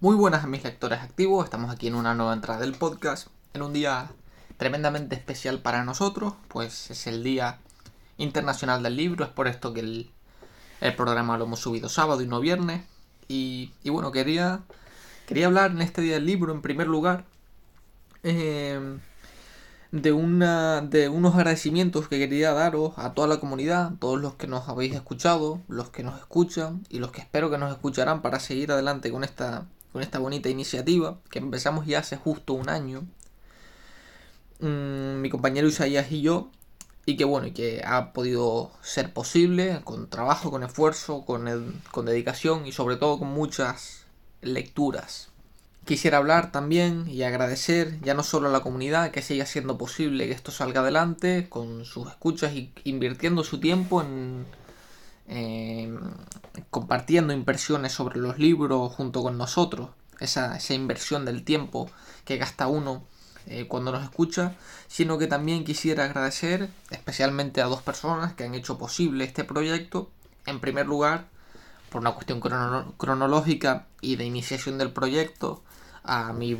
Muy buenas a mis lectores activos, estamos aquí en una nueva entrada del podcast, en un día tremendamente especial para nosotros, pues es el Día Internacional del Libro, es por esto que el, programa lo hemos subido sábado y no viernes, y, bueno, quería, quería hablar en este Día del Libro, en primer lugar, eh, de, una, de unos agradecimientos que quería daros a toda la comunidad, todos los que nos habéis escuchado, los que nos escuchan y los que espero que nos escucharán para seguir adelante con esta con esta bonita iniciativa que empezamos ya hace justo un año. Mm, mi compañero Isaías y yo. Y que bueno, y que ha podido ser posible con trabajo, con esfuerzo, con, con dedicación y sobre todo con muchas lecturas. Quisiera hablar también y agradecer ya no solo a la comunidad que siga siendo posible que esto salga adelante con sus escuchas y invirtiendo su tiempo en, Em, compartiendo impresiones sobre los libros junto con nosotros, esa, esa inversión del tiempo que gasta uno eh, cuando nos escucha, sino que también quisiera agradecer especialmente a dos personas que han hecho posible este proyecto. En primer lugar, por una cuestión cronológica y de iniciación del proyecto, a mi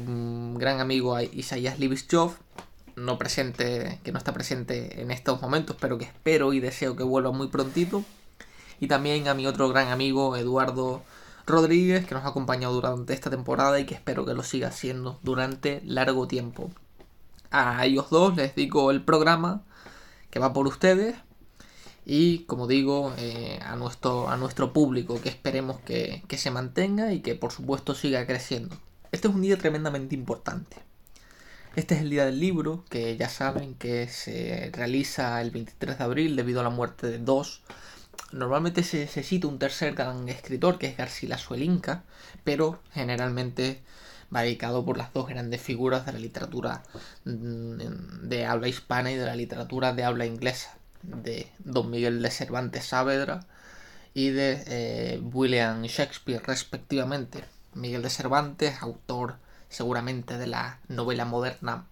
gran amigo Isaías Libischov, no presente, que no está presente en estos momentos, pero que espero y deseo que vuelva muy prontito y también a mi otro gran amigo Eduardo Rodríguez, que nos ha acompañado durante esta temporada y que espero que lo siga haciendo durante largo tiempo. A ellos dos les dedico el programa que va por ustedes y como digo eh, a, nuestro, a nuestro público que esperemos que, que se mantenga y que por supuesto siga creciendo. Este es un día tremendamente importante. Este es el día del libro, que ya saben que se realiza el 23 de abril debido a la muerte de dos Normalmente se, cita un tercer gran escritor que es Garcilaso el Inca, pero generalmente va dedicado por las dos grandes figuras de la literatura mm, de habla hispana y de la literatura de habla inglesa, de Don Miguel de Cervantes Saavedra y de eh, William Shakespeare respectivamente. Miguel de Cervantes, autor seguramente de la novela moderna,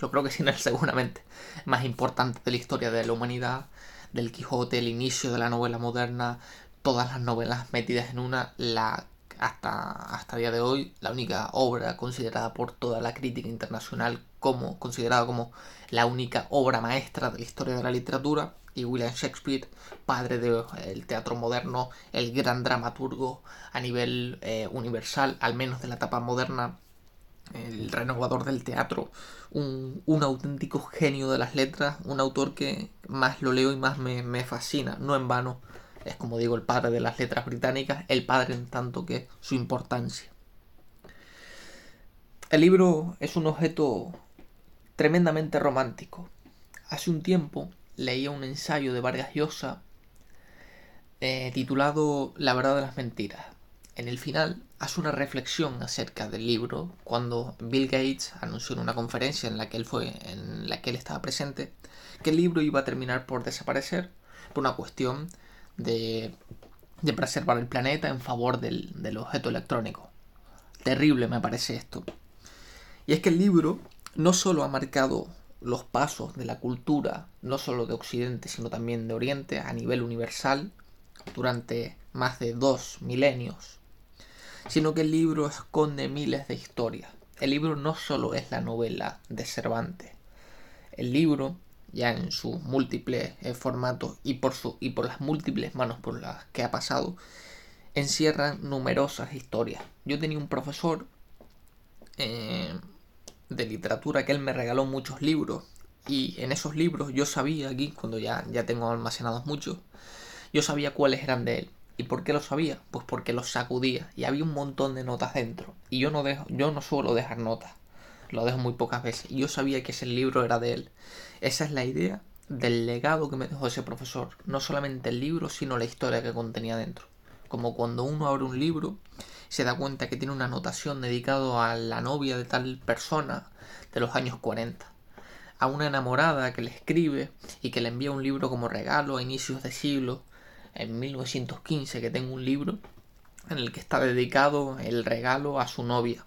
yo creo que sí, no es seguramente más importante de la historia de la humanidad, del Quijote, el inicio de la novela moderna, todas las novelas metidas en una, la hasta, hasta día de hoy la única obra considerada por toda la crítica internacional como considerada como la única obra maestra de la historia de la literatura y William Shakespeare, padre del teatro moderno, el gran dramaturgo a nivel eh, universal, al menos de la etapa moderna, el renovador del teatro, un, auténtico genio de las letras, un autor que más lo leo y más me, me, fascina, no en vano. Es como digo, el padre de las letras británicas, el padre en tanto que su importancia. El libro es un objeto tremendamente romántico. Hace un tiempo leía un ensayo de Vargas Llosa eh, titulado La verdad de las mentiras en el final hace una reflexión acerca del libro cuando Bill Gates anunció en una conferencia en la que él fue, en la que él estaba presente, que el libro iba a terminar por desaparecer por una cuestión de, preservar el planeta en favor del, del objeto electrónico. Terrible me parece esto. Y es que el libro no solo ha marcado los pasos de la cultura, no solo de Occidente, sino también de Oriente, a nivel universal, durante más de dos milenios, sino que el libro esconde miles de historias. El libro no solo es la novela de Cervantes. El libro, ya en sus múltiples eh, formatos y por, su, y por las múltiples manos por las que ha pasado, encierran numerosas historias. Yo tenía un profesor eh, de literatura que él me regaló muchos libros y en esos libros yo sabía aquí, cuando ya, ya tengo almacenados muchos, yo sabía cuáles eran de él. ¿Y por qué lo sabía? Pues porque los sacudía y había un montón de notas dentro. Y yo no dejo, yo no suelo dejar notas. Lo dejo muy pocas veces. Y yo sabía que ese libro era de él. Esa es la idea del legado que me dejó ese profesor. No solamente el libro, sino la historia que contenía dentro. Como cuando uno abre un libro, se da cuenta que tiene una anotación dedicado a la novia de tal persona de los años 40 a una enamorada que le escribe y que le envía un libro como regalo a inicios de siglo en 1915 que tengo un libro en el que está dedicado el regalo a su novia.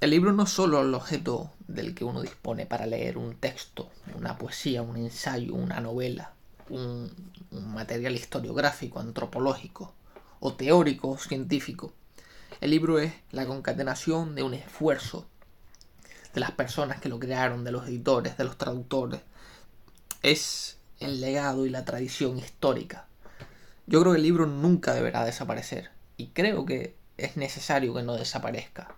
El libro no es solo el objeto del que uno dispone para leer un texto, una poesía, un ensayo, una novela, un, material historiográfico, antropológico o teórico o científico. El libro es la concatenación de un esfuerzo de las personas que lo crearon, de los editores, de los traductores. Es el legado y la tradición histórica. Yo creo que el libro nunca deberá desaparecer y creo que es necesario que no desaparezca.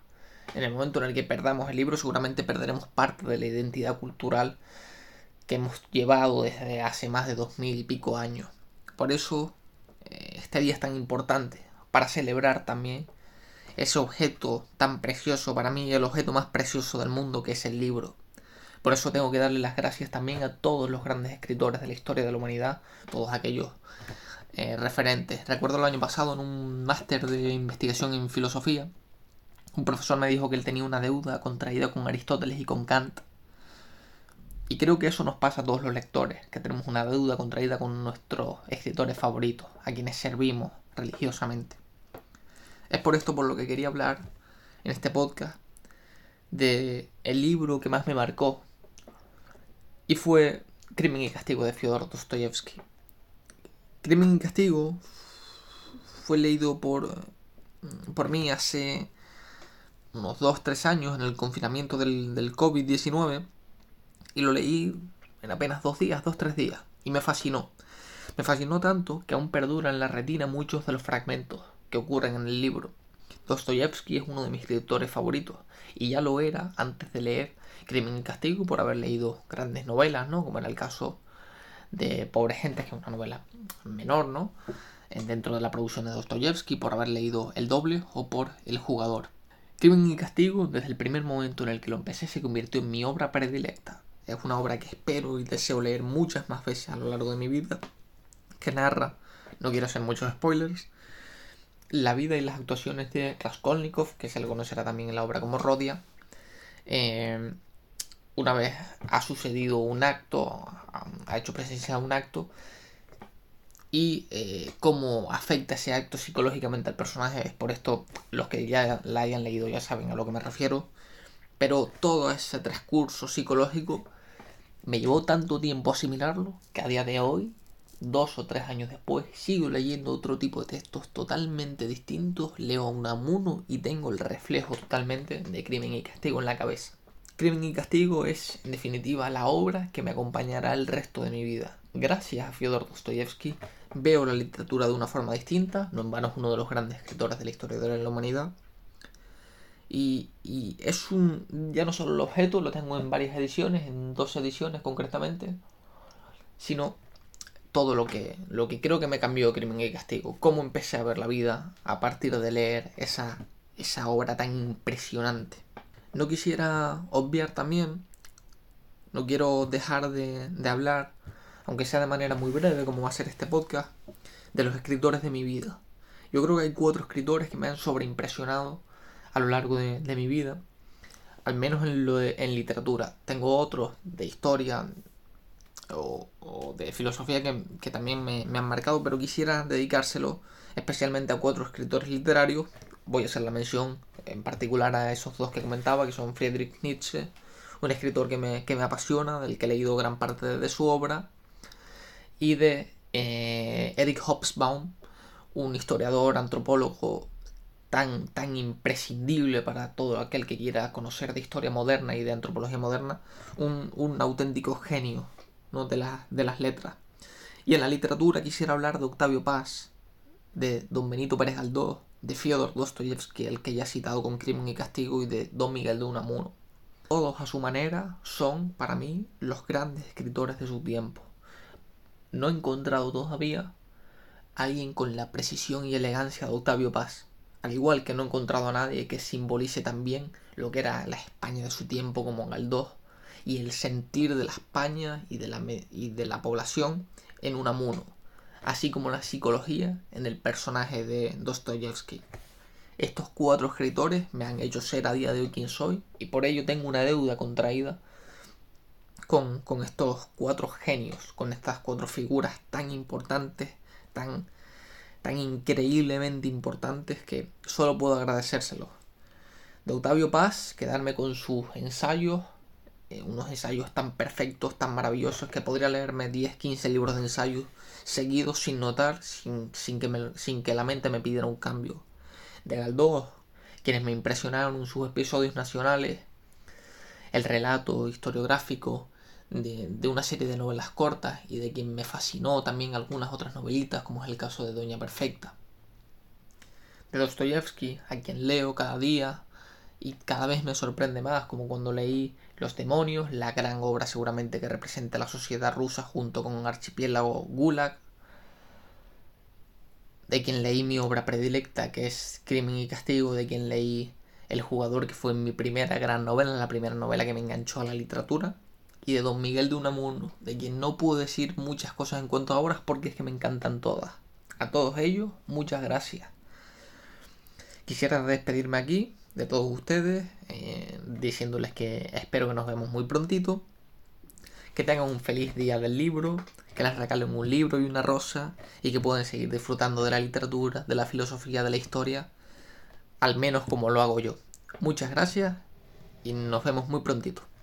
En el momento en el que perdamos el libro seguramente perderemos parte de la identidad cultural que hemos llevado desde hace más de dos mil y pico años. Por eso eh, este día es tan importante, para celebrar también ese objeto tan precioso para mí, el objeto más precioso del mundo que es el libro. Por eso tengo que darle las gracias también a todos los grandes escritores de la historia de la humanidad, todos aquellos eh, referentes. Recuerdo el año pasado en un máster de investigación en filosofía, un profesor me dijo que él tenía una deuda contraída con Aristóteles y con Kant. Y creo que eso nos pasa a todos los lectores, que tenemos una deuda contraída con nuestros escritores favoritos, a quienes servimos religiosamente. Es por esto por lo que quería hablar en este podcast de el libro que más me marcó y fue Crimen y Castigo de Fyodor Dostoyevsky. Crimen y Castigo fue leído por, por mí hace unos 2-3 años en el confinamiento del, del COVID-19 y lo leí en apenas dos días, dos, tres días y me fascinó. Me fascinó tanto que aún perdura en la retina muchos de los fragmentos que ocurren en el libro. Dostoyevsky es uno de mis escritores favoritos y ya lo era antes de leer Crimen y Castigo por haber leído grandes novelas, ¿no? Como era el caso de Pobre Gente, que es una novela menor, ¿no? Dentro de la producción de Dostoyevsky, por haber leído El Doble o por El Jugador. Crimen y Castigo, desde el primer momento en el que lo empecé, se convirtió en mi obra predilecta. Es una obra que espero y deseo leer muchas más veces a lo largo de mi vida, que narra, no quiero hacer muchos spoilers, la vida y las actuaciones de Raskolnikov, que se le conocerá también en la obra como Rodia. Eh, una vez ha sucedido un acto, ha hecho presencia de un acto, y eh, cómo afecta ese acto psicológicamente al personaje. Es por esto los que ya la hayan leído ya saben a lo que me refiero. Pero todo ese transcurso psicológico me llevó tanto tiempo asimilarlo que a día de hoy dos o tres años después, sigo leyendo otro tipo de textos totalmente distintos, leo a Unamuno y tengo el reflejo totalmente de Crimen y Castigo en la cabeza. Crimen y Castigo es, en definitiva, la obra que me acompañará el resto de mi vida. Gracias a Fyodor Dostoyevsky veo la literatura de una forma distinta, no en vano es uno de los grandes escritores de la historia de la humanidad. Y, y, es un. Ya no solo el objeto, lo tengo en varias ediciones, en dos ediciones concretamente, sino todo lo que, lo que creo que me cambió Crimen y Castigo. Cómo empecé a ver la vida a partir de leer esa, esa obra tan impresionante. No quisiera obviar también, no quiero dejar de, de hablar, aunque sea de manera muy breve, como va a ser este podcast, de los escritores de mi vida. Yo creo que hay cuatro escritores que me han sobreimpresionado a lo largo de, de mi vida, al menos en, lo de, en literatura. Tengo otros de historia, o, de filosofía que, también me, han marcado, pero quisiera dedicárselo especialmente a cuatro escritores literarios. Voy a hacer la mención en particular a esos dos que comentaba, que son Friedrich Nietzsche, un escritor que me, apasiona, del que he leído gran parte de, su obra, y de eh, Eric Hobsbawm, un historiador, antropólogo tan, tan imprescindible para todo aquel que quiera conocer de historia moderna y de antropología moderna, un, un auténtico genio ¿no? de, de las letras. Y en la literatura quisiera hablar de Octavio Paz, de Don Benito Pérez Galdós, de Fyodor Dostoyevsky, el que ya he citado con Crimen y Castigo, y de Don Miguel de Unamuno. Todos a su manera son, para mí, los grandes escritores de su tiempo. No he encontrado todavía a alguien con la precisión y elegancia de Octavio Paz, al igual que no he encontrado a nadie que simbolice también lo que era la España de su tiempo como Galdós y el sentir de la España y de la, y de la población en Unamuno, así como la psicología en el personaje de Dostoyevsky. Estos cuatro escritores me han hecho ser a día de hoy quien soy y por ello tengo una deuda contraída con, con estos cuatro genios, con estas cuatro figuras tan importantes, tan, tan increíblemente importantes que solo puedo agradecérselos. De Octavio Paz, quedarme con sus ensayos, eh, unos ensayos tan perfectos, tan maravillosos, que podría leerme 10, 15 libros de ensayos seguidos sin notar, sin, sin, que, sin que la mente me pidiera un cambio. De Galdós, quienes me impresionaron en sus episodios nacionales, el relato historiográfico de, de, una serie de novelas cortas y de quien me fascinó también algunas otras novelitas, como es el caso de Doña Perfecta. De Dostoyevsky, a quien leo cada día y cada vez me sorprende más, como cuando leí Los demonios, la gran obra seguramente que representa la sociedad rusa junto con archipiélago Gulag, de quien leí mi obra predilecta, que es Crimen y Castigo, de quien leí El jugador, que fue mi primera gran novela, la primera novela que me enganchó a la literatura, y de Don Miguel de Unamuno, de quien no puedo decir muchas cosas en cuanto a obras porque es que me encantan todas. A todos ellos, muchas gracias. Quisiera despedirme aquí de todos ustedes, eh, diciéndoles que espero que nos vemos muy prontito, que tengan un feliz día del libro, que les regalen un libro y una rosa y que puedan seguir disfrutando de la literatura, de la filosofía, de la historia, al menos como lo hago yo. Muchas gracias y nos vemos muy prontito.